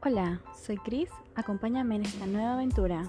Hola, soy Chris, acompáñame en esta nueva aventura.